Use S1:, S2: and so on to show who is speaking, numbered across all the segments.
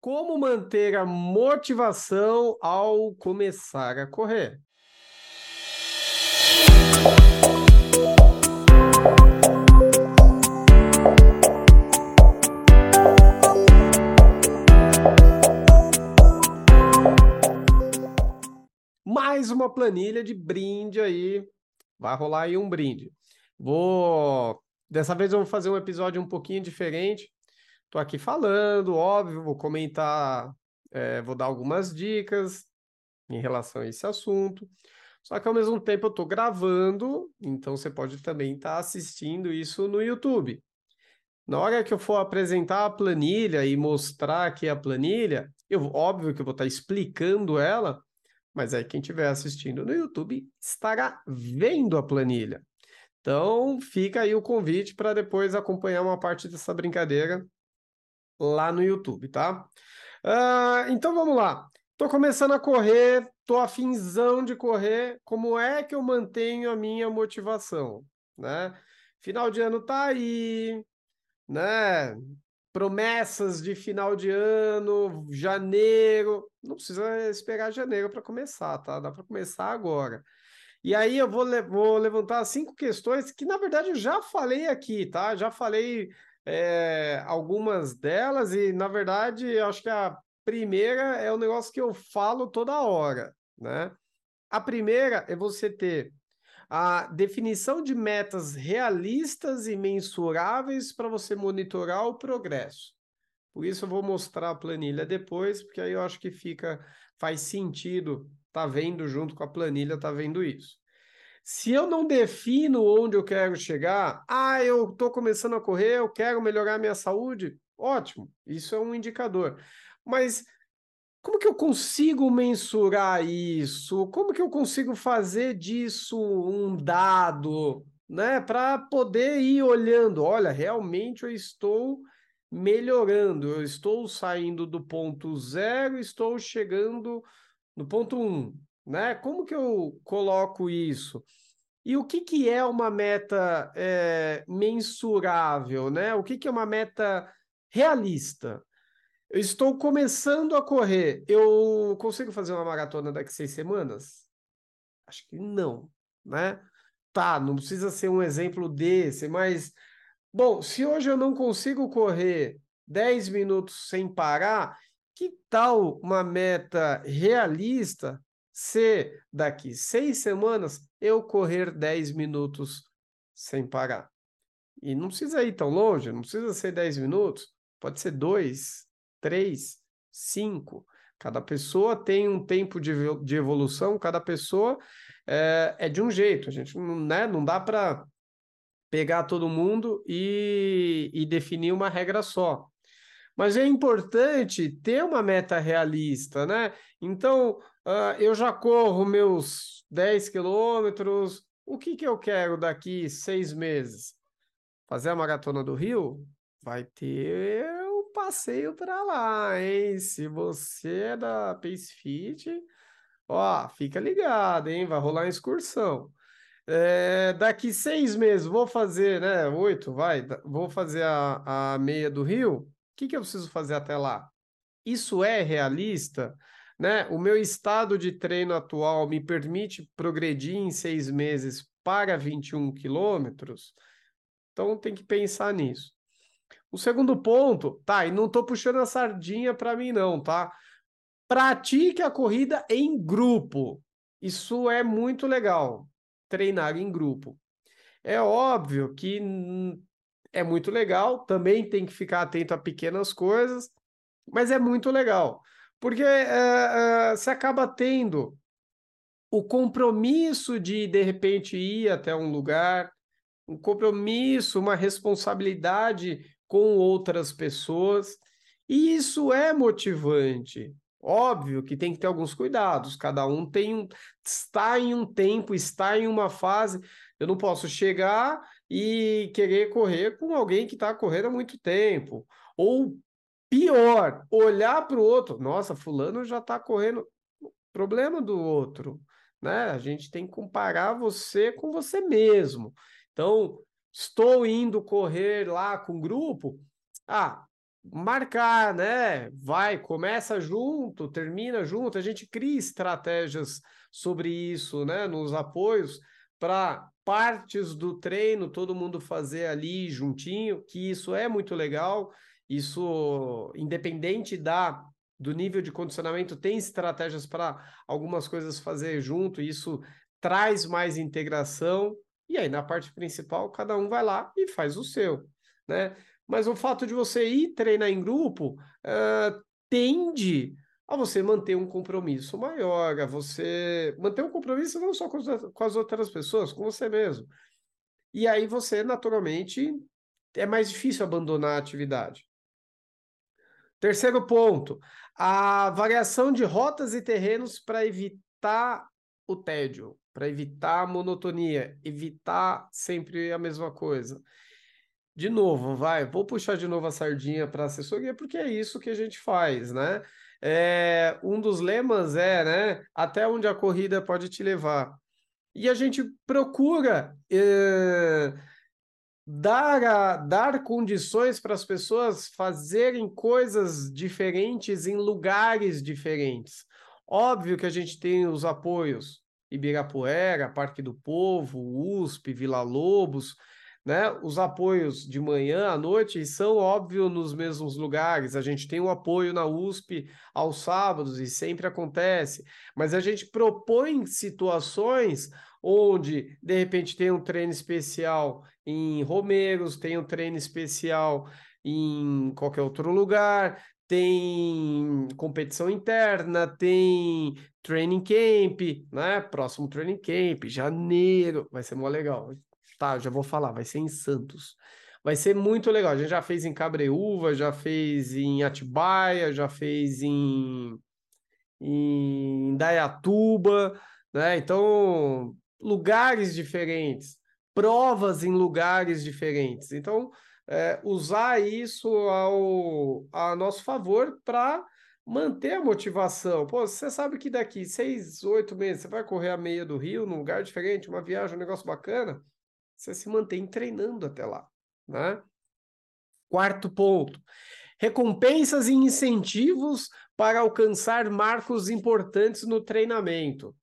S1: Como manter a motivação ao começar a correr? Mais uma planilha de brinde aí. Vai rolar aí um brinde. Vou. Dessa vez eu vou fazer um episódio um pouquinho diferente. Tô aqui falando, óbvio, vou comentar, é, vou dar algumas dicas em relação a esse assunto. Só que ao mesmo tempo eu estou gravando, então você pode também estar tá assistindo isso no YouTube. Na hora que eu for apresentar a planilha e mostrar aqui a planilha, eu óbvio que eu vou estar tá explicando ela, mas aí quem estiver assistindo no YouTube estará vendo a planilha. Então fica aí o convite para depois acompanhar uma parte dessa brincadeira lá no YouTube, tá? Uh, então vamos lá. Tô começando a correr, tô afinzão de correr. Como é que eu mantenho a minha motivação, né? Final de ano tá aí, né? Promessas de final de ano, janeiro. Não precisa esperar janeiro para começar, tá? Dá para começar agora. E aí eu vou, le vou levantar cinco questões que, na verdade, eu já falei aqui, tá? Já falei é, algumas delas, e na verdade, acho que a primeira é o um negócio que eu falo toda hora, né? A primeira é você ter a definição de metas realistas e mensuráveis para você monitorar o progresso. Por isso eu vou mostrar a planilha depois, porque aí eu acho que fica faz sentido tá vendo junto com a planilha, tá vendo isso. Se eu não defino onde eu quero chegar, ah, eu estou começando a correr, eu quero melhorar minha saúde, ótimo, isso é um indicador. Mas como que eu consigo mensurar isso? Como que eu consigo fazer disso um dado, né? Para poder ir olhando, olha, realmente eu estou melhorando, eu estou saindo do ponto zero, estou chegando no ponto um, né? Como que eu coloco isso? E o que, que é uma meta é, mensurável, né? O que, que é uma meta realista? Eu estou começando a correr. Eu consigo fazer uma maratona daqui seis semanas? Acho que não, né? Tá, não precisa ser um exemplo desse, mas bom, se hoje eu não consigo correr 10 minutos sem parar, que tal uma meta realista se daqui seis semanas eu correr 10 minutos sem parar. E não precisa ir tão longe, não precisa ser 10 minutos, pode ser 2, 3, 5. Cada pessoa tem um tempo de, de evolução, cada pessoa é, é de um jeito. A gente não, né, não dá para pegar todo mundo e, e definir uma regra só. Mas é importante ter uma meta realista, né? Então, uh, eu já corro meus 10 quilômetros. O que, que eu quero daqui seis meses? Fazer a maratona do Rio? Vai ter um passeio para lá, hein? Se você é da Pace Fit, ó, fica ligado, hein? Vai rolar uma excursão. É, daqui seis meses, vou fazer, né? Oito, vai, vou fazer a, a meia do Rio que, que eu preciso fazer até lá? Isso é realista? Né? O meu estado de treino atual me permite progredir em seis meses para 21 quilômetros? Então tem que pensar nisso. O segundo ponto, tá, e não estou puxando a sardinha para mim não, tá? Pratique a corrida em grupo. Isso é muito legal, treinar em grupo. É óbvio que é muito legal, também tem que ficar atento a pequenas coisas, mas é muito legal, porque é, é, você acaba tendo o compromisso de, de repente, ir até um lugar, um compromisso, uma responsabilidade com outras pessoas, e isso é motivante. Óbvio que tem que ter alguns cuidados, cada um tem um, está em um tempo, está em uma fase. Eu não posso chegar e querer correr com alguém que está correndo há muito tempo. Ou pior, olhar para o outro, nossa, fulano já está correndo. Problema do outro, né? A gente tem que comparar você com você mesmo. Então, estou indo correr lá com o grupo. Ah, marcar, né? Vai, começa junto, termina junto, a gente cria estratégias sobre isso, né? Nos apoios para partes do treino todo mundo fazer ali juntinho, que isso é muito legal. Isso, independente da do nível de condicionamento, tem estratégias para algumas coisas fazer junto, isso traz mais integração. E aí, na parte principal, cada um vai lá e faz o seu, né? Mas o fato de você ir treinar em grupo uh, tende a você manter um compromisso maior, a você manter um compromisso não só com, com as outras pessoas, com você mesmo. E aí você, naturalmente, é mais difícil abandonar a atividade. Terceiro ponto, a variação de rotas e terrenos para evitar o tédio, para evitar a monotonia, evitar sempre a mesma coisa. De novo, vai, vou puxar de novo a sardinha para assessoria, porque é isso que a gente faz, né? É, um dos lemas é, né? Até onde a corrida pode te levar. E a gente procura é, dar, a, dar condições para as pessoas fazerem coisas diferentes em lugares diferentes. Óbvio que a gente tem os apoios Ibirapuera, Parque do Povo, USP, Vila Lobos, né? Os apoios de manhã à noite são óbvio nos mesmos lugares. A gente tem o apoio na USP aos sábados e sempre acontece, mas a gente propõe situações onde de repente tem um treino especial em Romeiros, tem um treino especial em qualquer outro lugar, tem competição interna, tem training camp, né? Próximo training camp, janeiro, vai ser mó legal. Tá, já vou falar, vai ser em Santos. Vai ser muito legal. A gente já fez em Cabreúva, já fez em Atibaia, já fez em, em Dayatuba, né? Então, lugares diferentes, provas em lugares diferentes. Então, é, usar isso ao, a nosso favor para manter a motivação. Pô, você sabe que daqui seis, oito meses você vai correr a meia do Rio, num lugar diferente, uma viagem, um negócio bacana, você se mantém treinando até lá, né? Quarto ponto. Recompensas e incentivos para alcançar marcos importantes no treinamento.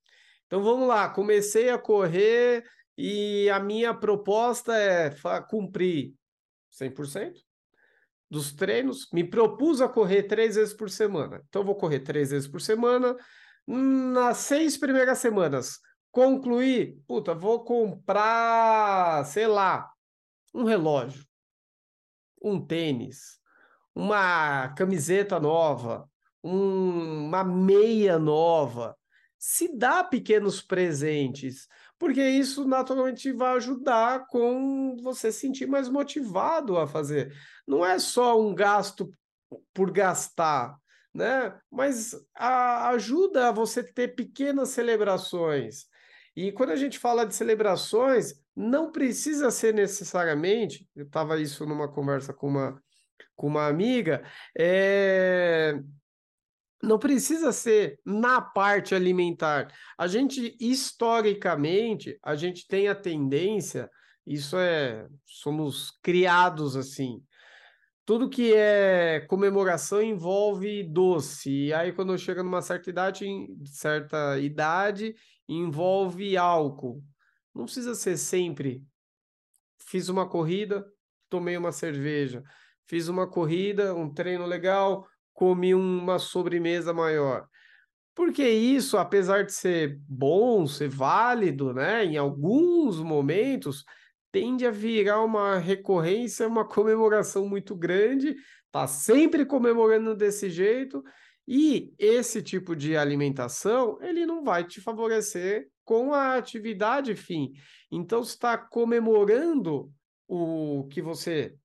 S1: Então vamos lá, comecei a correr e a minha proposta é cumprir 100% dos treinos. Me propus a correr três vezes por semana. Então vou correr três vezes por semana. Nas seis primeiras semanas, concluir, puta, vou comprar, sei lá, um relógio, um tênis, uma camiseta nova, um, uma meia nova se dá pequenos presentes, porque isso naturalmente vai ajudar com você se sentir mais motivado a fazer. Não é só um gasto por gastar, né? Mas a, ajuda a você ter pequenas celebrações. E quando a gente fala de celebrações, não precisa ser necessariamente, eu estava isso numa conversa com uma, com uma amiga, é, não precisa ser na parte alimentar. A gente, historicamente, a gente tem a tendência, isso é, somos criados assim. Tudo que é comemoração envolve doce. E aí, quando chega numa certa idade, certa idade, envolve álcool. Não precisa ser sempre. Fiz uma corrida, tomei uma cerveja. Fiz uma corrida, um treino legal, comi uma sobremesa maior. Porque isso, apesar de ser bom, ser válido, né, em alguns momentos, tende a virar uma recorrência, uma comemoração muito grande, tá sempre comemorando desse jeito, e esse tipo de alimentação, ele não vai te favorecer com a atividade fim. Então, está comemorando o que você,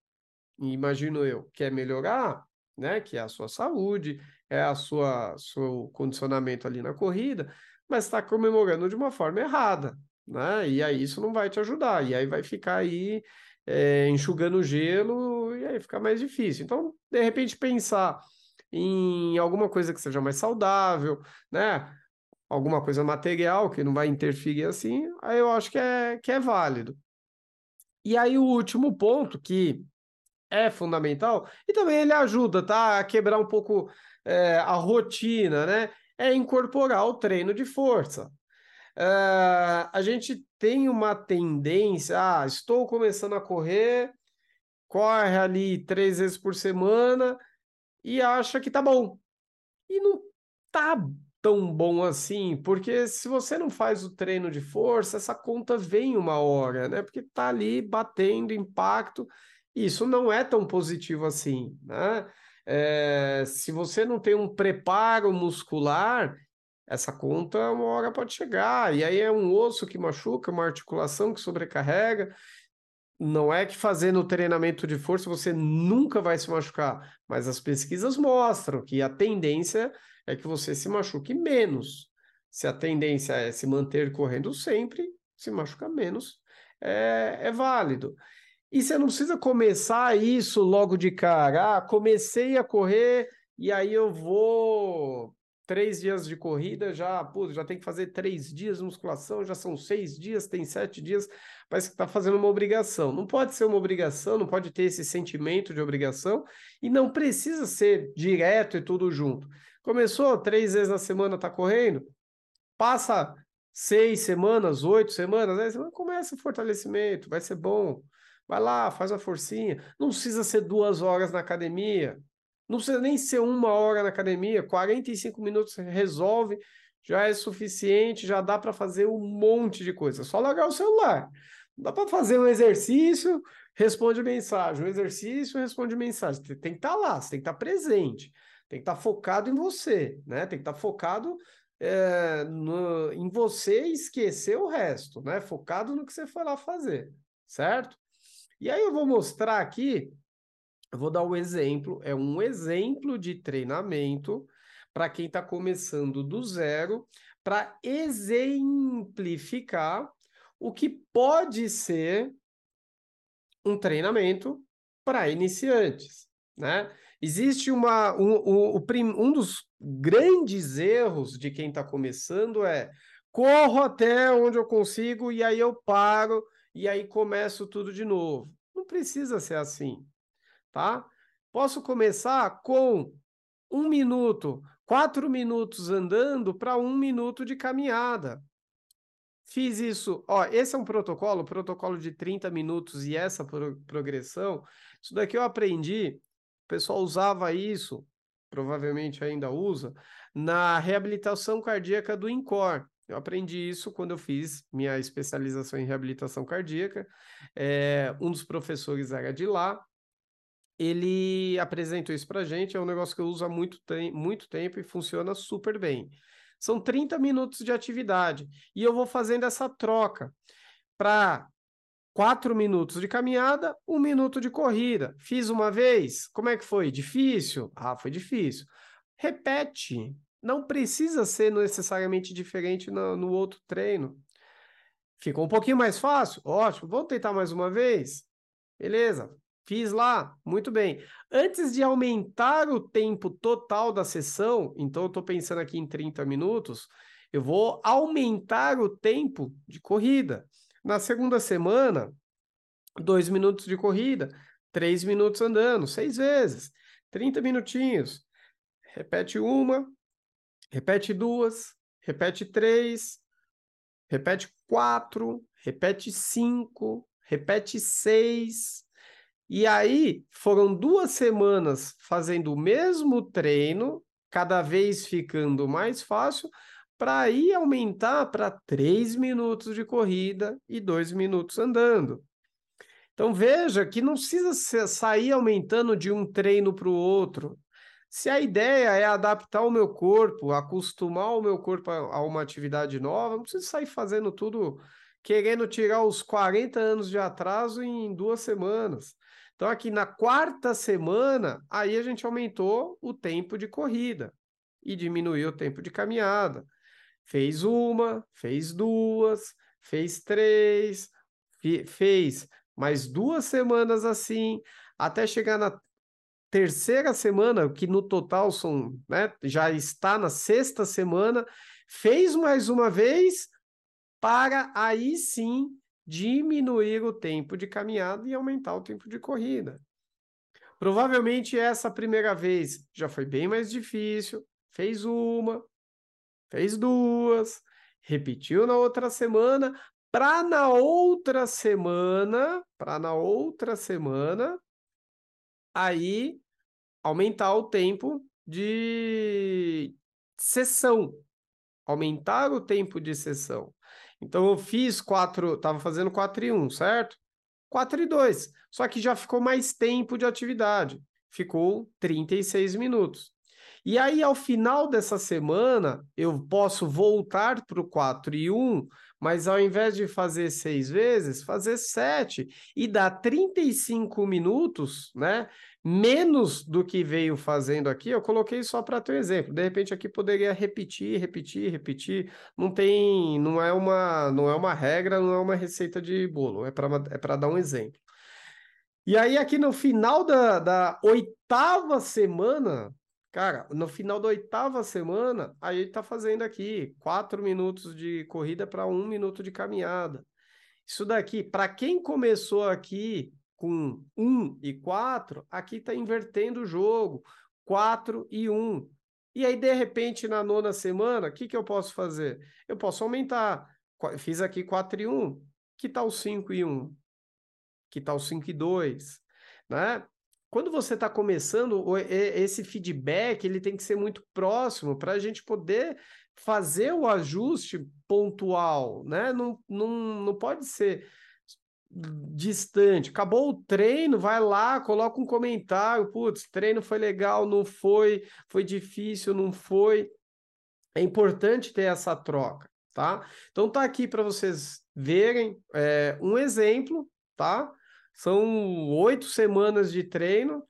S1: imagino eu, quer melhorar, né? Que é a sua saúde, é a sua seu condicionamento ali na corrida, mas está comemorando de uma forma errada, né? E aí isso não vai te ajudar, e aí vai ficar aí é, enxugando gelo e aí fica mais difícil. Então, de repente, pensar em alguma coisa que seja mais saudável, né? Alguma coisa material que não vai interferir assim, aí eu acho que é, que é válido. E aí o último ponto que é fundamental e também ele ajuda, tá? A quebrar um pouco é, a rotina, né? É incorporar o treino de força. Uh, a gente tem uma tendência, ah, estou começando a correr, corre ali três vezes por semana e acha que tá bom. E não tá tão bom assim, porque se você não faz o treino de força, essa conta vem uma hora, né? Porque tá ali batendo impacto, isso não é tão positivo assim, né? É, se você não tem um preparo muscular, essa conta uma hora pode chegar, e aí é um osso que machuca, uma articulação que sobrecarrega, não é que fazendo treinamento de força você nunca vai se machucar, mas as pesquisas mostram que a tendência é que você se machuque menos. Se a tendência é se manter correndo sempre, se machucar menos é, é válido. E você não precisa começar isso logo de cara. Ah, comecei a correr e aí eu vou três dias de corrida, já, pô, já tem que fazer três dias de musculação, já são seis dias, tem sete dias, parece que está fazendo uma obrigação. Não pode ser uma obrigação, não pode ter esse sentimento de obrigação e não precisa ser direto e tudo junto. Começou três vezes na semana, tá correndo, passa seis semanas, oito semanas, aí você começa o fortalecimento, vai ser bom. Vai lá, faz uma forcinha. Não precisa ser duas horas na academia. Não precisa nem ser uma hora na academia, 45 minutos resolve, já é suficiente, já dá para fazer um monte de coisa. Só largar o celular. Dá para fazer um exercício, responde mensagem. Um exercício, responde mensagem. Tem que estar tá lá, você tem que estar tá presente, tem que estar tá focado em você, né? Tem que estar focado é, no, em você e esquecer o resto, né? Focado no que você foi lá fazer, certo? E aí eu vou mostrar aqui eu vou dar um exemplo, é um exemplo de treinamento para quem está começando do zero, para exemplificar o que pode ser um treinamento para iniciantes, né? Existe uma um, um, um dos grandes erros de quem está começando é corro até onde eu consigo e aí eu paro e aí começo tudo de novo. Não precisa ser assim tá? Posso começar com um minuto, quatro minutos andando para um minuto de caminhada. Fiz isso, ó, esse é um protocolo, protocolo de 30 minutos e essa pro progressão. Isso daqui eu aprendi, o pessoal usava isso, provavelmente ainda usa, na reabilitação cardíaca do INCOR. Eu aprendi isso quando eu fiz minha especialização em reabilitação cardíaca. É, um dos professores era de lá, ele apresentou isso para gente, é um negócio que eu uso há muito, te muito tempo e funciona super bem. São 30 minutos de atividade e eu vou fazendo essa troca para quatro minutos de caminhada, um minuto de corrida. Fiz uma vez, como é que foi? Difícil? Ah, foi difícil. Repete, não precisa ser necessariamente diferente no, no outro treino. Ficou um pouquinho mais fácil? Ótimo, vamos tentar mais uma vez? Beleza, Fiz lá, muito bem. Antes de aumentar o tempo total da sessão, então eu estou pensando aqui em 30 minutos, eu vou aumentar o tempo de corrida. Na segunda semana, dois minutos de corrida, três minutos andando, seis vezes, 30 minutinhos. Repete uma, repete duas, repete três, repete quatro, repete cinco, repete seis, e aí foram duas semanas fazendo o mesmo treino, cada vez ficando mais fácil, para aí aumentar para três minutos de corrida e dois minutos andando. Então veja que não precisa sair aumentando de um treino para o outro. Se a ideia é adaptar o meu corpo, acostumar o meu corpo a uma atividade nova, não precisa sair fazendo tudo, querendo tirar os 40 anos de atraso em duas semanas. Então, aqui na quarta semana, aí a gente aumentou o tempo de corrida e diminuiu o tempo de caminhada. Fez uma, fez duas, fez três, fez mais duas semanas assim, até chegar na terceira semana, que no total são, né, já está na sexta semana, fez mais uma vez para aí sim diminuir o tempo de caminhada e aumentar o tempo de corrida. Provavelmente essa primeira vez já foi bem mais difícil, fez uma, fez duas, repetiu na outra semana, para na outra semana, para na outra semana, aí aumentar o tempo de sessão, aumentar o tempo de sessão. Então eu fiz quatro, estava fazendo 4 e 1, certo? 4 e 2. Só que já ficou mais tempo de atividade. Ficou 36 minutos. E aí, ao final dessa semana, eu posso voltar para o 4 e 1, mas ao invés de fazer seis vezes, fazer sete e dar 35 minutos, né? Menos do que veio fazendo aqui, eu coloquei só para ter um exemplo. De repente, aqui poderia repetir, repetir, repetir. Não tem, não é uma, não é uma regra, não é uma receita de bolo, é para é para dar um exemplo. E aí, aqui no final da, da oitava semana, Cara, no final da oitava semana, aí ele tá fazendo aqui quatro minutos de corrida para um minuto de caminhada. Isso daqui, para quem começou aqui com um e quatro, aqui está invertendo o jogo, quatro e um. E aí, de repente, na nona semana, o que, que eu posso fazer? Eu posso aumentar. Fiz aqui 4 e 1. Que tal 5 e 1? Que tal 5 e 2? Né? Quando você está começando, esse feedback ele tem que ser muito próximo para a gente poder fazer o ajuste pontual, né? Não, não, não pode ser distante. Acabou o treino, vai lá, coloca um comentário, putz, treino foi legal, não foi, foi difícil, não foi. É importante ter essa troca, tá? Então tá aqui para vocês verem é, um exemplo, tá? São oito semanas de treino.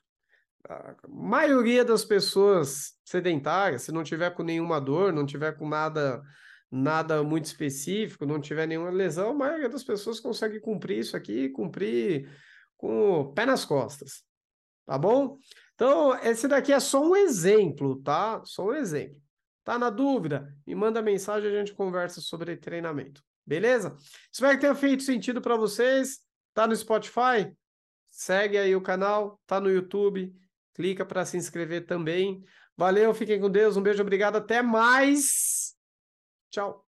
S1: A maioria das pessoas sedentárias, se não tiver com nenhuma dor, não tiver com nada nada muito específico, não tiver nenhuma lesão, a maioria das pessoas consegue cumprir isso aqui, cumprir com o pé nas costas. Tá bom? Então, esse daqui é só um exemplo, tá? Só um exemplo. Tá na dúvida? Me manda mensagem a gente conversa sobre treinamento. Beleza? Espero que tenha feito sentido para vocês. Tá no Spotify? Segue aí o canal, tá no YouTube, clica para se inscrever também. Valeu, fiquem com Deus, um beijo, obrigado, até mais. Tchau.